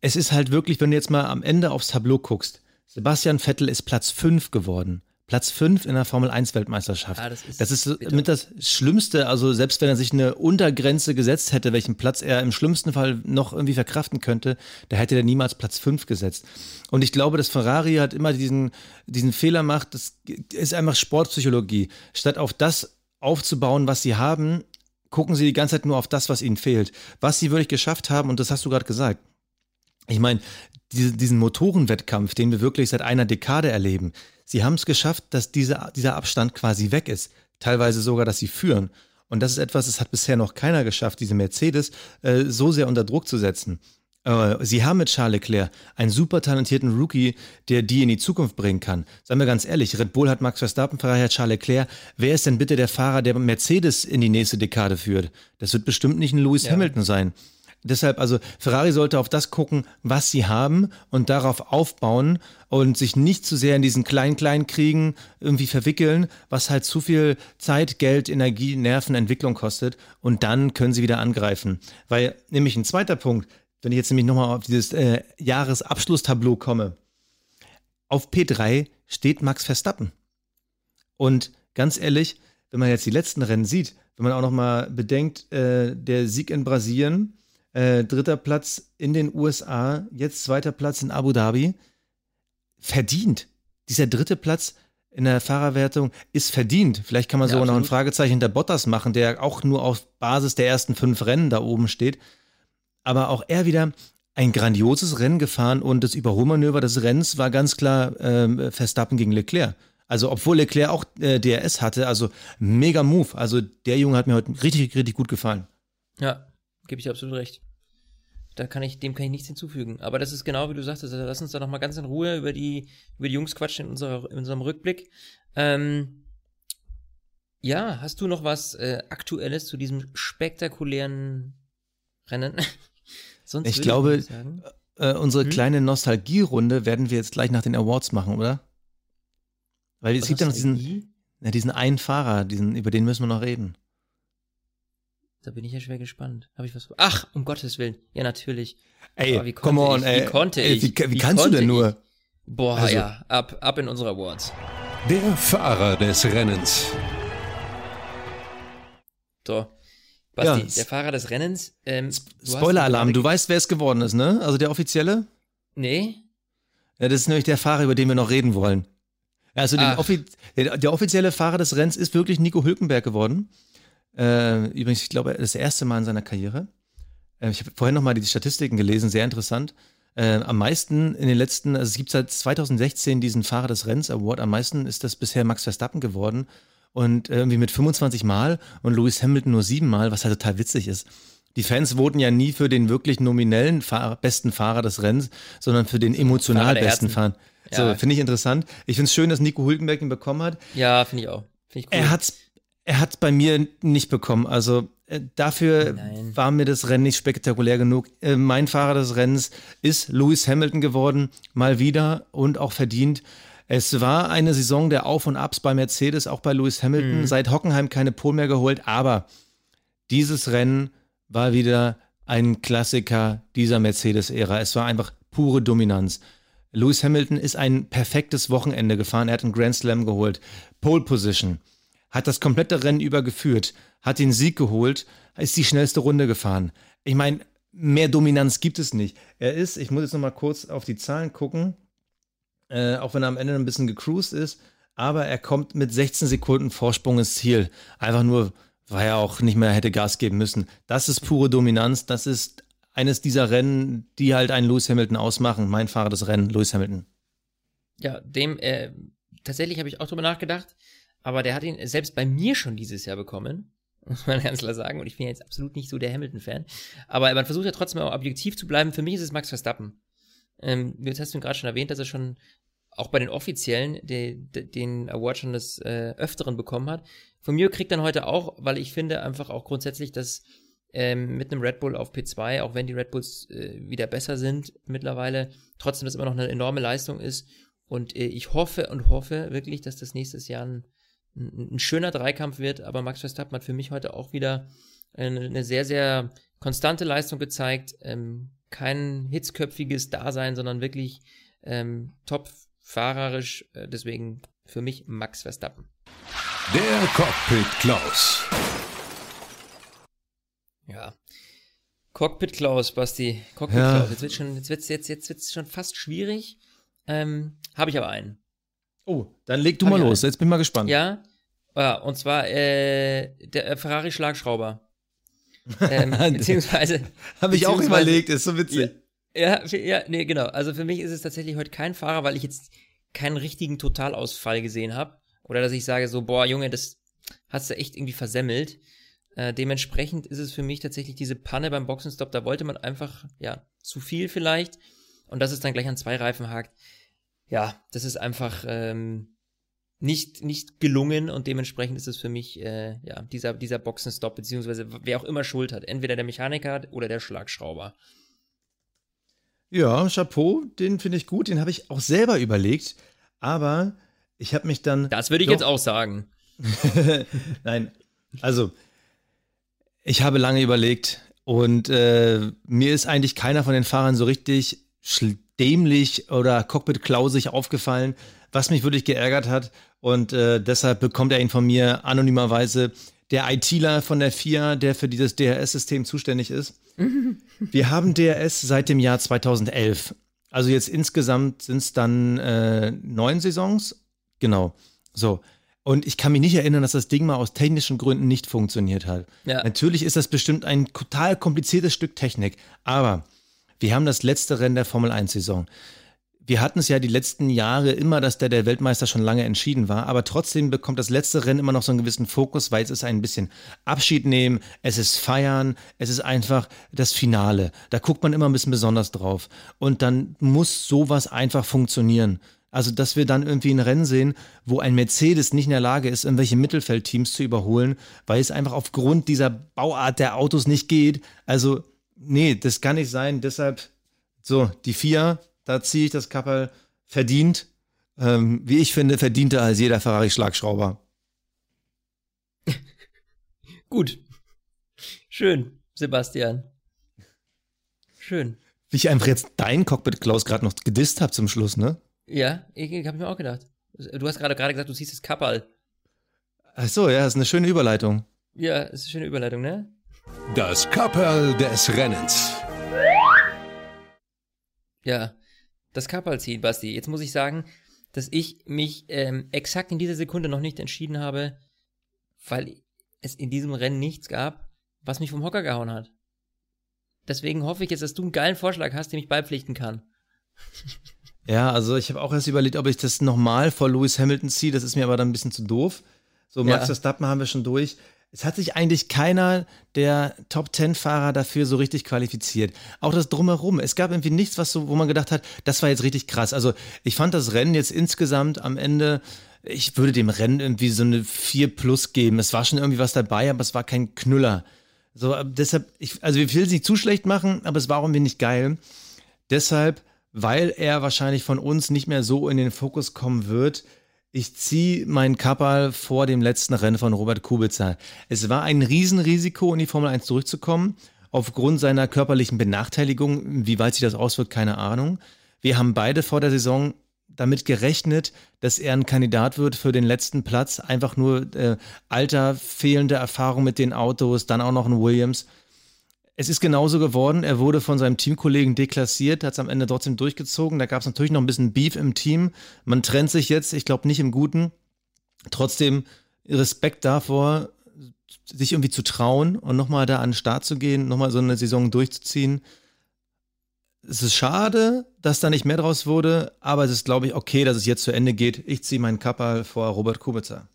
es ist halt wirklich, wenn du jetzt mal am Ende aufs Tableau guckst, Sebastian Vettel ist Platz 5 geworden. Platz 5 in der Formel 1 Weltmeisterschaft. Ah, das ist, das ist mit das Schlimmste, also selbst wenn er sich eine Untergrenze gesetzt hätte, welchen Platz er im schlimmsten Fall noch irgendwie verkraften könnte, da hätte er niemals Platz 5 gesetzt. Und ich glaube, dass Ferrari hat immer diesen, diesen Fehler macht, das ist einfach Sportpsychologie. Statt auf das aufzubauen, was sie haben, gucken sie die ganze Zeit nur auf das, was ihnen fehlt. Was sie wirklich geschafft haben, und das hast du gerade gesagt, ich meine, diese, diesen Motorenwettkampf, den wir wirklich seit einer Dekade erleben, sie haben es geschafft, dass diese, dieser Abstand quasi weg ist. Teilweise sogar, dass sie führen. Und das ist etwas, das hat bisher noch keiner geschafft, diese Mercedes äh, so sehr unter Druck zu setzen. Äh, sie haben mit Charles Leclerc einen super talentierten Rookie, der die in die Zukunft bringen kann. Seien wir ganz ehrlich, Red Bull hat Max Verstappen, Ferrari hat Charles Leclerc. Wer ist denn bitte der Fahrer, der Mercedes in die nächste Dekade führt? Das wird bestimmt nicht ein Lewis ja. Hamilton sein. Deshalb, also Ferrari sollte auf das gucken, was sie haben und darauf aufbauen und sich nicht zu sehr in diesen Klein-Klein-Kriegen irgendwie verwickeln, was halt zu viel Zeit, Geld, Energie, Nerven, Entwicklung kostet und dann können sie wieder angreifen. Weil nämlich ein zweiter Punkt, wenn ich jetzt nämlich nochmal auf dieses äh, Jahresabschlusstableau komme, auf P3 steht Max Verstappen. Und ganz ehrlich, wenn man jetzt die letzten Rennen sieht, wenn man auch nochmal bedenkt, äh, der Sieg in Brasilien, äh, dritter Platz in den USA, jetzt zweiter Platz in Abu Dhabi. Verdient. Dieser dritte Platz in der Fahrerwertung ist verdient. Vielleicht kann man ja, sogar noch ein Fragezeichen hinter Bottas machen, der auch nur auf Basis der ersten fünf Rennen da oben steht. Aber auch er wieder ein grandioses Rennen gefahren und das Überholmanöver des Rennens war ganz klar äh, Verstappen gegen Leclerc. Also obwohl Leclerc auch äh, DRS hatte, also mega Move. Also der Junge hat mir heute richtig, richtig gut gefallen. Ja, gebe ich absolut recht da kann ich, dem kann ich nichts hinzufügen. Aber das ist genau wie du sagtest, also lass uns da nochmal ganz in Ruhe über die, über die Jungs quatschen in, unserer, in unserem Rückblick. Ähm, ja, hast du noch was äh, Aktuelles zu diesem spektakulären Rennen? Sonst ich glaube, ich äh, unsere hm? kleine Nostalgierunde werden wir jetzt gleich nach den Awards machen, oder? Weil es gibt ja noch diesen, ja, diesen einen Fahrer, diesen, über den müssen wir noch reden. Da bin ich ja schwer gespannt. Habe ich was? Ach, um Gottes Willen. Ja, natürlich. Ey, wie come on, ich? ey. Wie konnte ey, ich? Wie, wie, wie kannst du denn nur? Boah, also. ja, ab, ab in unsere Awards. Der Fahrer des Rennens. So. Basti, ja. der Fahrer des Rennens. Ähm, Spoiler-Alarm, du weißt, wer es geworden ist, ne? Also der offizielle? Nee. Ja, das ist nämlich der Fahrer, über den wir noch reden wollen. Also Offi der, der, offizielle Fahrer des Rennens ist wirklich Nico Hülkenberg geworden. Äh, übrigens, ich glaube, das erste Mal in seiner Karriere. Äh, ich habe vorhin nochmal die Statistiken gelesen, sehr interessant. Äh, am meisten in den letzten, also es gibt seit 2016 diesen Fahrer des Rennens Award, am meisten ist das bisher Max Verstappen geworden. Und irgendwie mit 25 Mal und Lewis Hamilton nur sieben Mal, was halt total witzig ist. Die Fans voten ja nie für den wirklich nominellen Fahrer, besten Fahrer des Rennens, sondern für den emotional Fahrer besten Fahrer. Ja. So, finde ich interessant. Ich finde es schön, dass Nico Hülkenberg ihn bekommen hat. Ja, finde ich auch. Find ich cool. Er hat's er hat bei mir nicht bekommen. Also äh, dafür Nein. war mir das Rennen nicht spektakulär genug. Äh, mein Fahrer des Rennens ist Lewis Hamilton geworden, mal wieder und auch verdient. Es war eine Saison der Auf und Abs bei Mercedes, auch bei Lewis Hamilton. Mhm. Seit Hockenheim keine Pole mehr geholt, aber dieses Rennen war wieder ein Klassiker dieser Mercedes-Ära. Es war einfach pure Dominanz. Lewis Hamilton ist ein perfektes Wochenende gefahren. Er hat einen Grand Slam geholt. Pole Position. Hat das komplette Rennen übergeführt. Hat den Sieg geholt. Ist die schnellste Runde gefahren. Ich meine, mehr Dominanz gibt es nicht. Er ist, ich muss jetzt nochmal kurz auf die Zahlen gucken, äh, auch wenn er am Ende ein bisschen gecruised ist, aber er kommt mit 16 Sekunden Vorsprung ins Ziel. Einfach nur, weil er auch nicht mehr hätte Gas geben müssen. Das ist pure Dominanz. Das ist eines dieser Rennen, die halt einen Lewis Hamilton ausmachen. Mein Fahrer des Rennen, Lewis Hamilton. Ja, dem, äh, tatsächlich habe ich auch drüber nachgedacht, aber der hat ihn selbst bei mir schon dieses Jahr bekommen muss man ganz klar sagen. Und ich bin jetzt absolut nicht so der Hamilton-Fan. Aber man versucht ja trotzdem auch objektiv zu bleiben. Für mich ist es Max Verstappen. Ähm, jetzt hast du gerade schon erwähnt, dass er schon auch bei den Offiziellen de, de, den Award schon des äh, Öfteren bekommen hat. Von mir kriegt dann heute auch, weil ich finde einfach auch grundsätzlich, dass ähm, mit einem Red Bull auf P2, auch wenn die Red Bulls äh, wieder besser sind mittlerweile, trotzdem das immer noch eine enorme Leistung ist. Und äh, ich hoffe und hoffe wirklich, dass das nächstes Jahr ein ein, ein schöner Dreikampf wird, aber Max Verstappen hat für mich heute auch wieder eine, eine sehr, sehr konstante Leistung gezeigt. Ähm, kein hitzköpfiges Dasein, sondern wirklich ähm, top fahrerisch. Äh, deswegen für mich Max Verstappen. Der Cockpit Klaus. Ja. Cockpit Klaus, Basti. Cockpit ja. Klaus. Jetzt wird schon, jetzt wird's, jetzt, jetzt wird's schon fast schwierig. Ähm, Habe ich aber einen. Oh, dann leg du Hab mal los. Einen. Jetzt bin ich mal gespannt. Ja, ja, und zwar äh, der äh, Ferrari Schlagschrauber. ähm, beziehungsweise. Habe ich auch überlegt, ist so witzig. Ja, ja, ja, nee, genau. Also für mich ist es tatsächlich heute kein Fahrer, weil ich jetzt keinen richtigen Totalausfall gesehen habe. Oder dass ich sage so, boah, Junge, das hast du echt irgendwie versemmelt. Äh, dementsprechend ist es für mich tatsächlich diese Panne beim Boxenstopp. Da wollte man einfach, ja, zu viel vielleicht. Und das ist dann gleich an zwei Reifen hakt. Ja, das ist einfach, ähm, nicht, nicht gelungen und dementsprechend ist es für mich, äh, ja, dieser, dieser Boxenstopp, beziehungsweise wer auch immer Schuld hat. Entweder der Mechaniker oder der Schlagschrauber. Ja, Chapeau, den finde ich gut, den habe ich auch selber überlegt, aber ich habe mich dann. Das würde ich jetzt auch sagen. Nein, also, ich habe lange überlegt und äh, mir ist eigentlich keiner von den Fahrern so richtig dämlich oder cockpit-klausig aufgefallen. Was mich wirklich geärgert hat, und äh, deshalb bekommt er ihn von mir anonymerweise der ITler von der FIA, der für dieses DRS-System zuständig ist. Wir haben DRS seit dem Jahr 2011. Also jetzt insgesamt sind es dann äh, neun Saisons. Genau. So. Und ich kann mich nicht erinnern, dass das Ding mal aus technischen Gründen nicht funktioniert hat. Ja. Natürlich ist das bestimmt ein total kompliziertes Stück Technik. Aber wir haben das letzte Rennen der Formel 1-Saison wir hatten es ja die letzten Jahre immer, dass der der Weltmeister schon lange entschieden war, aber trotzdem bekommt das letzte Rennen immer noch so einen gewissen Fokus, weil es ist ein bisschen Abschied nehmen, es ist feiern, es ist einfach das Finale. Da guckt man immer ein bisschen besonders drauf. Und dann muss sowas einfach funktionieren. Also, dass wir dann irgendwie ein Rennen sehen, wo ein Mercedes nicht in der Lage ist, irgendwelche Mittelfeldteams zu überholen, weil es einfach aufgrund dieser Bauart der Autos nicht geht. Also, nee, das kann nicht sein. Deshalb, so, die vier, da ziehe ich das Kappel verdient. Ähm, wie ich finde, verdienter als jeder Ferrari-Schlagschrauber. Gut. Schön, Sebastian. Schön. Wie ich einfach jetzt dein Cockpit, Klaus, gerade noch gedisst habe zum Schluss, ne? Ja, ich, ich habe mir auch gedacht. Du hast gerade gerade gesagt, du ziehst das Kappel. Ach so, ja, ist eine schöne Überleitung. Ja, ist eine schöne Überleitung, ne? Das Kapperl des Rennens. Ja, das Kapperl ziehen, Basti. Jetzt muss ich sagen, dass ich mich ähm, exakt in dieser Sekunde noch nicht entschieden habe, weil es in diesem Rennen nichts gab, was mich vom Hocker gehauen hat. Deswegen hoffe ich jetzt, dass du einen geilen Vorschlag hast, dem ich beipflichten kann. Ja, also ich habe auch erst überlegt, ob ich das nochmal vor Lewis Hamilton ziehe. Das ist mir aber dann ein bisschen zu doof. So, Max ja. Verstappen haben wir schon durch es hat sich eigentlich keiner der Top Ten Fahrer dafür so richtig qualifiziert. Auch das Drumherum. Es gab irgendwie nichts, was so, wo man gedacht hat, das war jetzt richtig krass. Also ich fand das Rennen jetzt insgesamt am Ende, ich würde dem Rennen irgendwie so eine 4 plus geben. Es war schon irgendwie was dabei, aber es war kein Knüller. So, deshalb, ich, also ich will es nicht zu schlecht machen, aber es war irgendwie nicht geil. Deshalb, weil er wahrscheinlich von uns nicht mehr so in den Fokus kommen wird, ich ziehe meinen Kappal vor dem letzten Rennen von Robert Kubica. Es war ein Riesenrisiko, in die Formel 1 zurückzukommen, aufgrund seiner körperlichen Benachteiligung. Wie weit sich das auswirkt, keine Ahnung. Wir haben beide vor der Saison damit gerechnet, dass er ein Kandidat wird für den letzten Platz. Einfach nur äh, Alter, fehlende Erfahrung mit den Autos, dann auch noch ein Williams. Es ist genauso geworden. Er wurde von seinem Teamkollegen deklassiert, hat es am Ende trotzdem durchgezogen. Da gab es natürlich noch ein bisschen Beef im Team. Man trennt sich jetzt, ich glaube nicht im Guten. Trotzdem Respekt davor, sich irgendwie zu trauen und nochmal da an den Start zu gehen, nochmal so eine Saison durchzuziehen. Es ist schade, dass da nicht mehr draus wurde, aber es ist, glaube ich, okay, dass es jetzt zu Ende geht. Ich ziehe meinen Kappal vor Robert Kubica.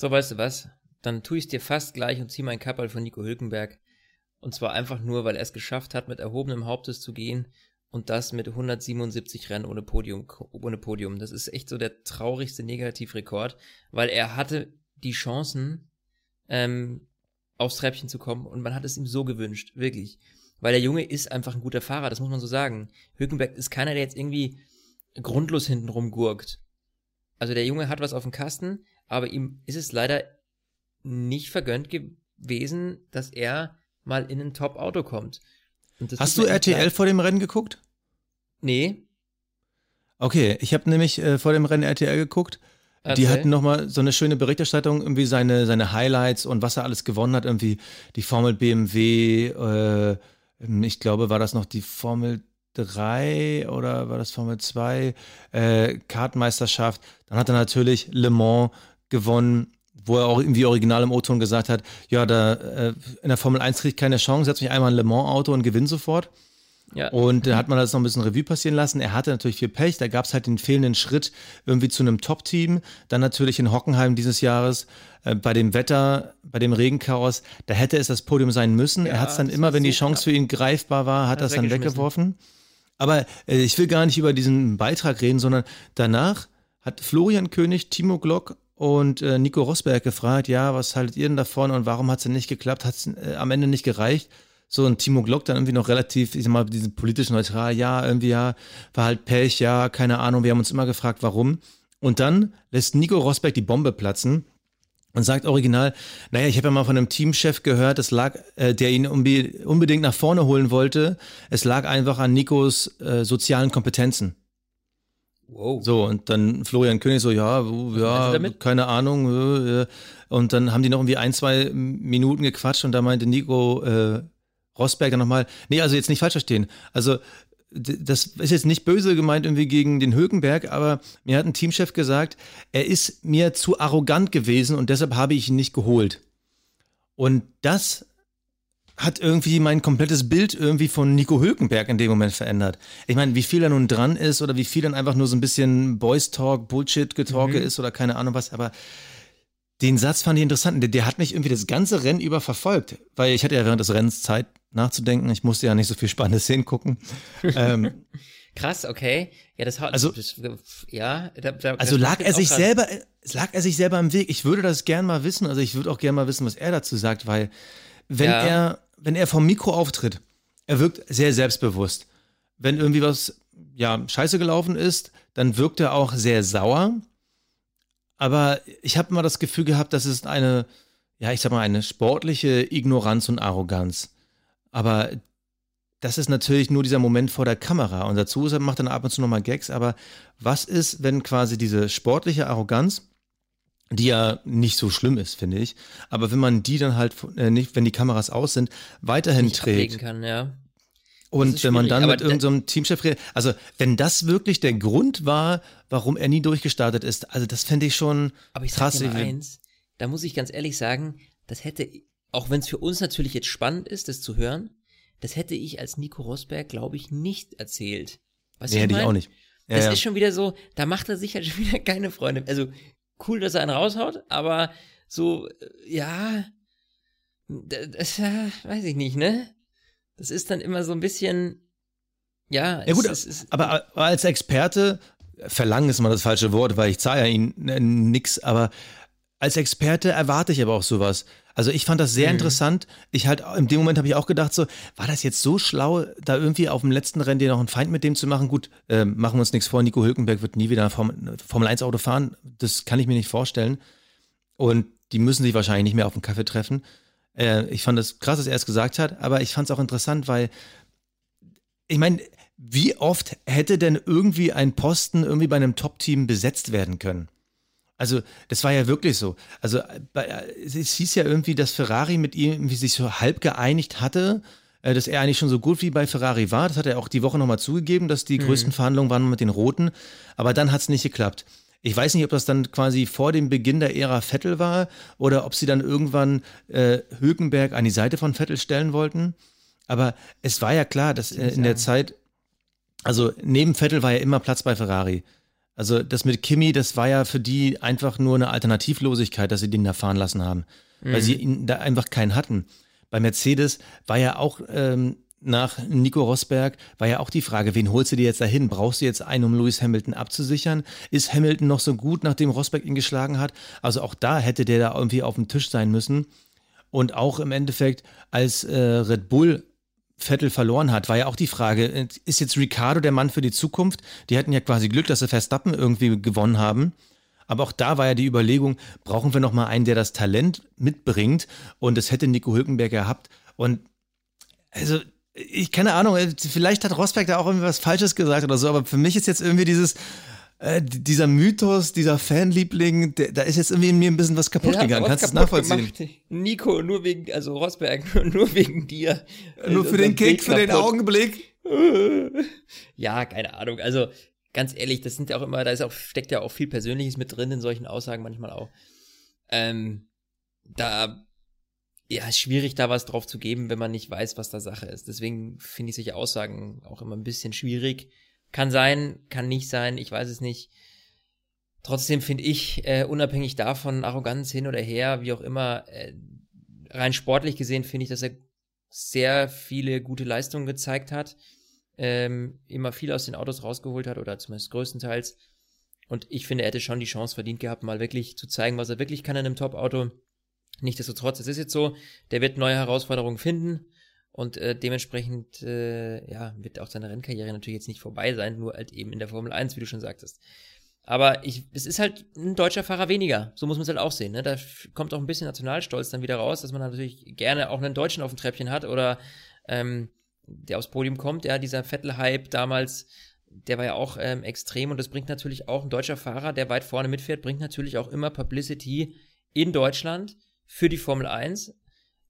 So, weißt du was? Dann tue ich es dir fast gleich und ziehe meinen Kappal von Nico Hülkenberg. Und zwar einfach nur, weil er es geschafft hat, mit erhobenem Hauptes zu gehen und das mit 177 Rennen ohne Podium, ohne Podium. Das ist echt so der traurigste Negativrekord, weil er hatte die Chancen, ähm, aufs Treppchen zu kommen und man hat es ihm so gewünscht, wirklich. Weil der Junge ist einfach ein guter Fahrer, das muss man so sagen. Hülkenberg ist keiner, der jetzt irgendwie grundlos hinten rumgurkt. Also der Junge hat was auf dem Kasten, aber ihm ist es leider nicht vergönnt gewesen, dass er mal in ein Top-Auto kommt. Hast du RTL leid. vor dem Rennen geguckt? Nee. Okay, ich habe nämlich äh, vor dem Rennen RTL geguckt. Okay. Die hatten nochmal so eine schöne Berichterstattung, irgendwie seine, seine Highlights und was er alles gewonnen hat, irgendwie die Formel BMW, äh, ich glaube, war das noch die Formel 3 oder war das Formel 2, äh, Kartmeisterschaft. Dann hat er natürlich Le Mans gewonnen wo er auch irgendwie original im O-Ton gesagt hat, ja, da äh, in der Formel 1 kriege ich keine Chance, setze mich einmal in Le Mans Auto und gewinne sofort. Ja. Und da hat man das noch ein bisschen Revue passieren lassen. Er hatte natürlich viel Pech, da gab es halt den fehlenden Schritt irgendwie zu einem Top-Team. Dann natürlich in Hockenheim dieses Jahres äh, bei dem Wetter, bei dem Regenchaos, da hätte es das Podium sein müssen. Ja, er hat es dann immer, wenn die Chance für ihn greifbar war, hat er es dann weggeworfen. Aber äh, ich will gar nicht über diesen Beitrag reden, sondern danach hat Florian König, Timo Glock und äh, Nico Rosberg gefragt, ja, was haltet ihr denn davon und warum hat es denn nicht geklappt? Hat es äh, am Ende nicht gereicht? So ein Timo Glock dann irgendwie noch relativ, ich sag mal, diesen politisch neutral, ja, irgendwie ja, war halt Pech, ja, keine Ahnung, wir haben uns immer gefragt, warum. Und dann lässt Nico Rosberg die Bombe platzen und sagt original, naja, ich habe ja mal von einem Teamchef gehört, es lag, äh, der ihn unbedingt nach vorne holen wollte. Es lag einfach an Nikos äh, sozialen Kompetenzen. Wow. So, und dann Florian König so, ja, ja, keine Ahnung. Und dann haben die noch irgendwie ein, zwei Minuten gequatscht und da meinte Nico äh, Rosberg dann nochmal, nee, also jetzt nicht falsch verstehen. Also das ist jetzt nicht böse gemeint irgendwie gegen den Hökenberg, aber mir hat ein Teamchef gesagt, er ist mir zu arrogant gewesen und deshalb habe ich ihn nicht geholt. Und das hat irgendwie mein komplettes Bild irgendwie von Nico Hülkenberg in dem Moment verändert. Ich meine, wie viel da nun dran ist oder wie viel dann einfach nur so ein bisschen Boys Talk, Bullshit Getalke mhm. ist oder keine Ahnung was, aber den Satz fand ich interessant. Der, der, hat mich irgendwie das ganze Rennen über verfolgt, weil ich hatte ja während des Rennens Zeit nachzudenken. Ich musste ja nicht so viel spannende Szenen gucken. ähm, Krass, okay. Ja, das hat, also, das, ja, da, da, also lag er sich selber, lag er sich selber im Weg. Ich würde das gern mal wissen. Also ich würde auch gern mal wissen, was er dazu sagt, weil wenn ja. er, wenn er vom Mikro auftritt, er wirkt sehr selbstbewusst. Wenn irgendwie was, ja, scheiße gelaufen ist, dann wirkt er auch sehr sauer. Aber ich habe mal das Gefühl gehabt, das ist eine, ja, ich sag mal, eine sportliche Ignoranz und Arroganz. Aber das ist natürlich nur dieser Moment vor der Kamera. Und dazu macht er ab und zu nochmal Gags. Aber was ist, wenn quasi diese sportliche Arroganz die ja nicht so schlimm ist, finde ich. Aber wenn man die dann halt äh, nicht, wenn die Kameras aus sind, weiterhin nicht trägt. Kann, ja. Und wenn man dann mit irgendeinem so Teamchef redet, also wenn das wirklich der Grund war, warum er nie durchgestartet ist, also das fände ich schon aber ich krass. Sag dir eins, da muss ich ganz ehrlich sagen, das hätte, auch wenn es für uns natürlich jetzt spannend ist, das zu hören, das hätte ich als Nico Rosberg, glaube ich, nicht erzählt. Weißt nee, hätte ich auch nicht. Ja, das ja. ist schon wieder so, da macht er sich halt schon wieder keine Freunde. Also cool, dass er einen raushaut, aber so, äh, ja, das, weiß ich nicht, ne? Das ist dann immer so ein bisschen, ja. Ja gut, es, es, aber, als Experte, verlangen ist mal das falsche Wort, weil ich zahle ja ihn äh, nix, aber als Experte erwarte ich aber auch sowas. Also ich fand das sehr mhm. interessant. Ich halt, in dem Moment habe ich auch gedacht, so, war das jetzt so schlau, da irgendwie auf dem letzten Rennen dir noch einen Feind mit dem zu machen? Gut, äh, machen wir uns nichts vor, Nico Hülkenberg wird nie wieder ein Formel 1 Auto fahren. Das kann ich mir nicht vorstellen. Und die müssen sich wahrscheinlich nicht mehr auf dem Kaffee treffen. Äh, ich fand das krass, dass er es gesagt hat, aber ich fand es auch interessant, weil ich meine, wie oft hätte denn irgendwie ein Posten irgendwie bei einem Top-Team besetzt werden können? Also, das war ja wirklich so. Also, es hieß ja irgendwie, dass Ferrari mit ihm irgendwie sich so halb geeinigt hatte, äh, dass er eigentlich schon so gut wie bei Ferrari war. Das hat er auch die Woche nochmal zugegeben, dass die mhm. größten Verhandlungen waren mit den Roten. Aber dann hat es nicht geklappt. Ich weiß nicht, ob das dann quasi vor dem Beginn der Ära Vettel war oder ob sie dann irgendwann äh, Hülkenberg an die Seite von Vettel stellen wollten. Aber es war ja klar, dass äh, in der Zeit, also neben Vettel war ja immer Platz bei Ferrari. Also das mit Kimi, das war ja für die einfach nur eine Alternativlosigkeit, dass sie den da fahren lassen haben, mhm. weil sie ihn da einfach keinen hatten. Bei Mercedes war ja auch ähm, nach Nico Rosberg war ja auch die Frage, wen holst du dir jetzt dahin? Brauchst du jetzt einen, um Lewis Hamilton abzusichern? Ist Hamilton noch so gut, nachdem Rosberg ihn geschlagen hat? Also auch da hätte der da irgendwie auf dem Tisch sein müssen. Und auch im Endeffekt, als äh, Red Bull Vettel verloren hat, war ja auch die Frage, ist jetzt Ricardo der Mann für die Zukunft? Die hatten ja quasi Glück, dass sie Verstappen irgendwie gewonnen haben. Aber auch da war ja die Überlegung, brauchen wir noch mal einen, der das Talent mitbringt? Und das hätte Nico Hülkenberg gehabt. Und also, ich keine Ahnung, vielleicht hat Rosberg da auch irgendwie was Falsches gesagt oder so, aber für mich ist jetzt irgendwie dieses, äh, dieser Mythos, dieser Fanliebling, der, da ist jetzt irgendwie in mir ein bisschen was kaputt ja, gegangen. Kannst du es nachvollziehen? Gemacht. Nico, nur wegen, also Rosberg, nur wegen dir. Nur für den Kick, für den Augenblick. ja, keine Ahnung. Also ganz ehrlich, das sind ja auch immer, da ist auch, steckt ja auch viel Persönliches mit drin in solchen Aussagen manchmal auch. Ähm, da ja, ist schwierig, da was drauf zu geben, wenn man nicht weiß, was da Sache ist. Deswegen finde ich solche Aussagen auch immer ein bisschen schwierig. Kann sein, kann nicht sein, ich weiß es nicht. Trotzdem finde ich, äh, unabhängig davon, Arroganz hin oder her, wie auch immer, äh, rein sportlich gesehen finde ich, dass er sehr viele gute Leistungen gezeigt hat, ähm, immer viel aus den Autos rausgeholt hat oder zumindest größtenteils. Und ich finde, er hätte schon die Chance verdient gehabt, mal wirklich zu zeigen, was er wirklich kann in einem Top-Auto. Nichtsdestotrotz, es ist jetzt so, der wird neue Herausforderungen finden. Und äh, dementsprechend äh, ja, wird auch seine Rennkarriere natürlich jetzt nicht vorbei sein, nur halt eben in der Formel 1, wie du schon sagtest. Aber ich, es ist halt ein deutscher Fahrer weniger. So muss man es halt auch sehen. Ne? Da kommt auch ein bisschen Nationalstolz dann wieder raus, dass man natürlich gerne auch einen Deutschen auf dem Treppchen hat oder ähm, der aufs Podium kommt. Ja, dieser Vettel-Hype damals, der war ja auch ähm, extrem und das bringt natürlich auch ein deutscher Fahrer, der weit vorne mitfährt, bringt natürlich auch immer Publicity in Deutschland für die Formel 1,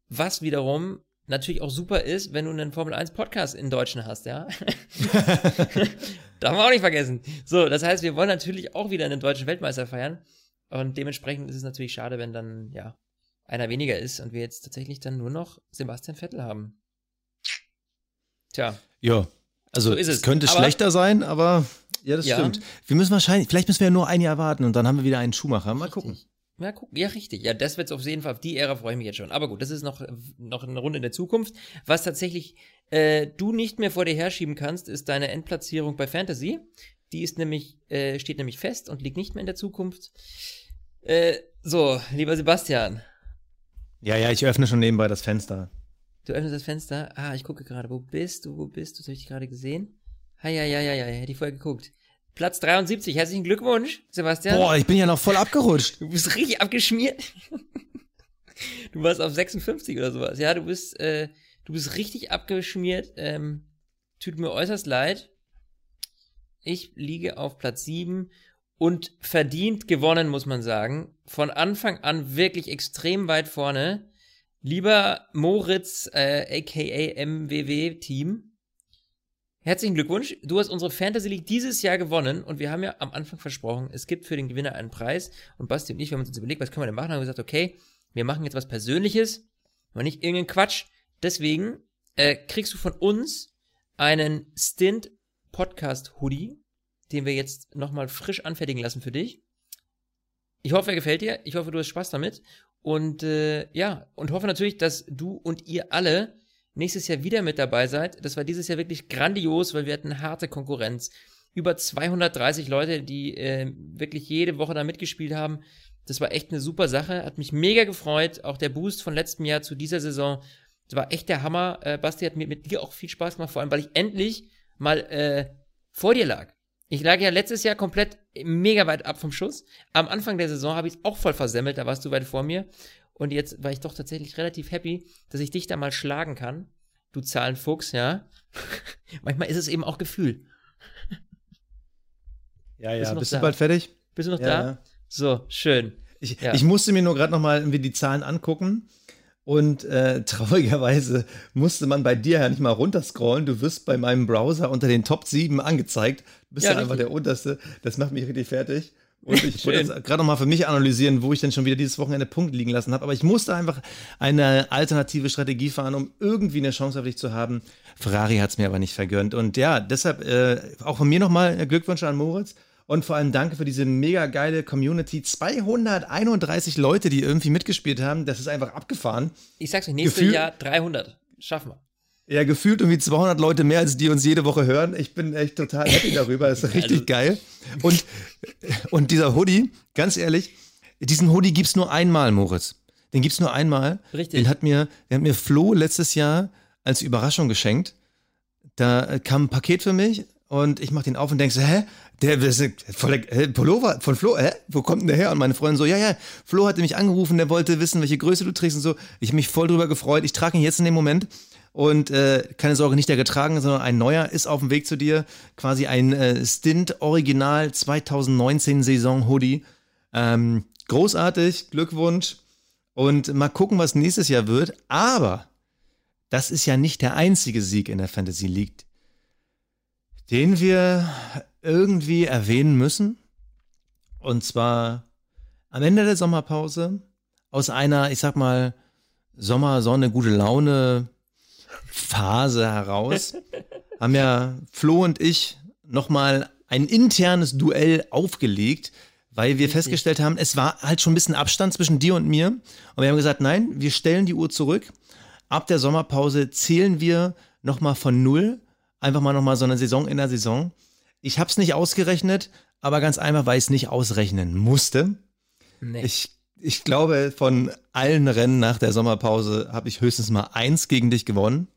was wiederum natürlich auch super ist, wenn du einen Formel 1 Podcast in Deutschen hast, ja. Darf man auch nicht vergessen. So, das heißt, wir wollen natürlich auch wieder einen deutschen Weltmeister feiern. Und dementsprechend ist es natürlich schade, wenn dann, ja, einer weniger ist und wir jetzt tatsächlich dann nur noch Sebastian Vettel haben. Tja. Ja, also so es. es. könnte aber, schlechter sein, aber ja, das ja. stimmt. Wir müssen wahrscheinlich, vielleicht müssen wir ja nur ein Jahr warten und dann haben wir wieder einen Schuhmacher. Mal gucken. Ja, guck, ja, richtig. Ja, das wird auf jeden Fall, auf die Ära freue ich mich jetzt schon. Aber gut, das ist noch, noch eine Runde in der Zukunft. Was tatsächlich äh, du nicht mehr vor dir herschieben kannst, ist deine Endplatzierung bei Fantasy. Die ist nämlich, äh, steht nämlich fest und liegt nicht mehr in der Zukunft. Äh, so, lieber Sebastian. Ja, ja, ich öffne schon nebenbei das Fenster. Du öffnest das Fenster? Ah, ich gucke gerade. Wo bist du? Wo bist du? Das habe ich gerade gesehen. Ha, ja, ja, ja, ja, hätte ich vorher geguckt. Platz 73. Herzlichen Glückwunsch, Sebastian. Boah, ich bin ja noch voll abgerutscht. Du bist richtig abgeschmiert. Du warst auf 56 oder sowas. Ja, du bist, äh, du bist richtig abgeschmiert. Ähm, tut mir äußerst leid. Ich liege auf Platz 7 und verdient gewonnen, muss man sagen. Von Anfang an wirklich extrem weit vorne. Lieber Moritz, äh, aka MWW Team, Herzlichen Glückwunsch. Du hast unsere Fantasy League dieses Jahr gewonnen und wir haben ja am Anfang versprochen, es gibt für den Gewinner einen Preis. Und Basti und ich, wir haben uns überlegt, was können wir denn machen? Haben gesagt, okay, wir machen jetzt was Persönliches, aber nicht irgendeinen Quatsch. Deswegen äh, kriegst du von uns einen Stint Podcast Hoodie, den wir jetzt nochmal frisch anfertigen lassen für dich. Ich hoffe, er gefällt dir. Ich hoffe, du hast Spaß damit. Und äh, ja, und hoffe natürlich, dass du und ihr alle nächstes Jahr wieder mit dabei seid. Das war dieses Jahr wirklich grandios, weil wir hatten harte Konkurrenz. Über 230 Leute, die äh, wirklich jede Woche da mitgespielt haben. Das war echt eine super Sache, hat mich mega gefreut. Auch der Boost von letztem Jahr zu dieser Saison, das war echt der Hammer. Äh, Basti hat mir mit dir auch viel Spaß gemacht, vor allem, weil ich endlich mal äh, vor dir lag. Ich lag ja letztes Jahr komplett mega weit ab vom Schuss. Am Anfang der Saison habe ich es auch voll versemmelt, da warst du weit vor mir. Und jetzt war ich doch tatsächlich relativ happy, dass ich dich da mal schlagen kann. Du Zahlenfuchs, ja. Manchmal ist es eben auch Gefühl. Ja, ja. Bist du, Bist du bald fertig? Bist du noch ja, da? Ja. So, schön. Ich, ja. ich musste mir nur gerade noch mal irgendwie die Zahlen angucken. Und äh, traurigerweise musste man bei dir ja nicht mal runterscrollen. Du wirst bei meinem Browser unter den Top 7 angezeigt. Du bist ja, ja einfach der unterste. Das macht mich richtig fertig. Und ich wollte jetzt gerade noch mal für mich analysieren, wo ich denn schon wieder dieses Wochenende Punkt liegen lassen habe. Aber ich musste einfach eine alternative Strategie fahren, um irgendwie eine Chance auf dich zu haben. Ferrari hat es mir aber nicht vergönnt. Und ja, deshalb äh, auch von mir nochmal Glückwünsche an Moritz. Und vor allem danke für diese mega geile Community. 231 Leute, die irgendwie mitgespielt haben. Das ist einfach abgefahren. Ich sag's euch, nächstes Gefühl Jahr 300. Schaffen wir. Ja, gefühlt irgendwie 200 Leute mehr, als die uns jede Woche hören. Ich bin echt total happy darüber. Das ist richtig also, geil. Und, und dieser Hoodie, ganz ehrlich, diesen Hoodie gibt's nur einmal, Moritz. Den gibt's nur einmal. Richtig. Den hat mir, den hat mir Flo letztes Jahr als Überraschung geschenkt. Da kam ein Paket für mich und ich mach den auf und denk so, hä? Der ist voll, äh, Pullover von Flo, hä? Wo kommt denn der her? Und meine Freundin so, ja, ja, Flo hatte mich angerufen, der wollte wissen, welche Größe du trägst und so. Ich habe mich voll drüber gefreut. Ich trage ihn jetzt in dem Moment. Und äh, keine Sorge, nicht der getragen, sondern ein neuer ist auf dem Weg zu dir. Quasi ein äh, Stint Original 2019 Saison Hoodie. Ähm, großartig, Glückwunsch. Und mal gucken, was nächstes Jahr wird. Aber das ist ja nicht der einzige Sieg in der Fantasy League, den wir irgendwie erwähnen müssen. Und zwar am Ende der Sommerpause aus einer, ich sag mal, Sommer, Sonne, gute Laune Phase heraus haben ja Flo und ich nochmal ein internes Duell aufgelegt, weil wir festgestellt haben, es war halt schon ein bisschen Abstand zwischen dir und mir. Und wir haben gesagt, nein, wir stellen die Uhr zurück. Ab der Sommerpause zählen wir nochmal von null. Einfach mal nochmal so eine Saison in der Saison. Ich habe es nicht ausgerechnet, aber ganz einfach, weil ich es nicht ausrechnen musste. Nee. Ich, ich glaube, von allen Rennen nach der Sommerpause habe ich höchstens mal eins gegen dich gewonnen.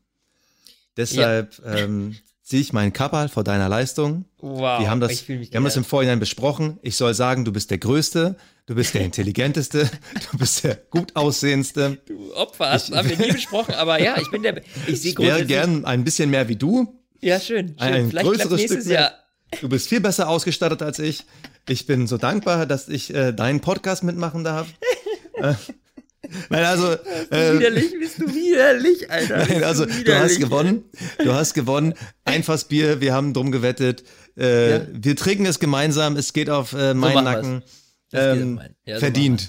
Deshalb ja. ähm, ziehe ich meinen Kappal vor deiner Leistung. Wow, wir haben das, wir haben das im Vorhinein besprochen. Ich soll sagen, du bist der Größte, du bist der Intelligenteste, du bist der gut aussehendste. Du Opfer, hast, ich, haben wir nie besprochen, aber ja, ich bin der, ich sehe wäre gern ein bisschen mehr wie du. Ja, schön. schön. Ein Vielleicht größeres Stück mehr. Jahr. Du bist viel besser ausgestattet als ich. Ich bin so dankbar, dass ich äh, deinen Podcast mitmachen darf. äh, Nein, also. Äh, widerlich, bist du widerlich, Alter. Nein, also, du hast gewonnen. Du hast gewonnen. Einfassbier, wir haben drum gewettet. Äh, ja. Wir trinken es gemeinsam. Es geht auf äh, meinen so Nacken. Ähm, ja, verdient. So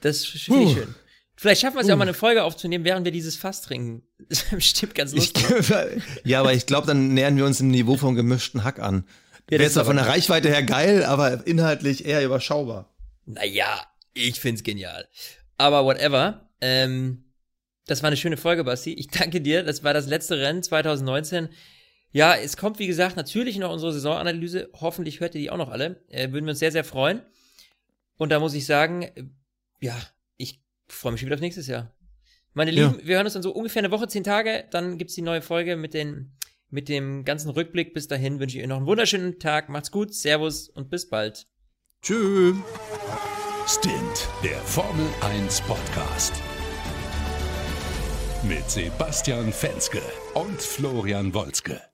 das finde ich schön. Vielleicht schaffen wir es uh. ja auch mal eine Folge aufzunehmen, während wir dieses Fass trinken. Das ist bestimmt ganz lustig. Ich, ja, aber ich glaube, dann nähern wir uns im Niveau vom gemischten Hack an. Ja, Wäre zwar von der Reichweite her geil, aber inhaltlich eher überschaubar. Naja, ich find's genial. Aber whatever. Ähm, das war eine schöne Folge, Basti. Ich danke dir. Das war das letzte Rennen 2019. Ja, es kommt, wie gesagt, natürlich noch unsere Saisonanalyse. Hoffentlich hört ihr die auch noch alle. Äh, würden wir uns sehr, sehr freuen. Und da muss ich sagen, äh, ja, ich freue mich schon wieder auf nächstes Jahr. Meine Lieben, ja. wir hören uns dann so ungefähr eine Woche, zehn Tage. Dann gibt's die neue Folge mit, den, mit dem ganzen Rückblick. Bis dahin wünsche ich euch noch einen wunderschönen Tag. Macht's gut, Servus und bis bald. Tschüss. Stint, der Formel 1 Podcast. Mit Sebastian Fenske und Florian Wolzke.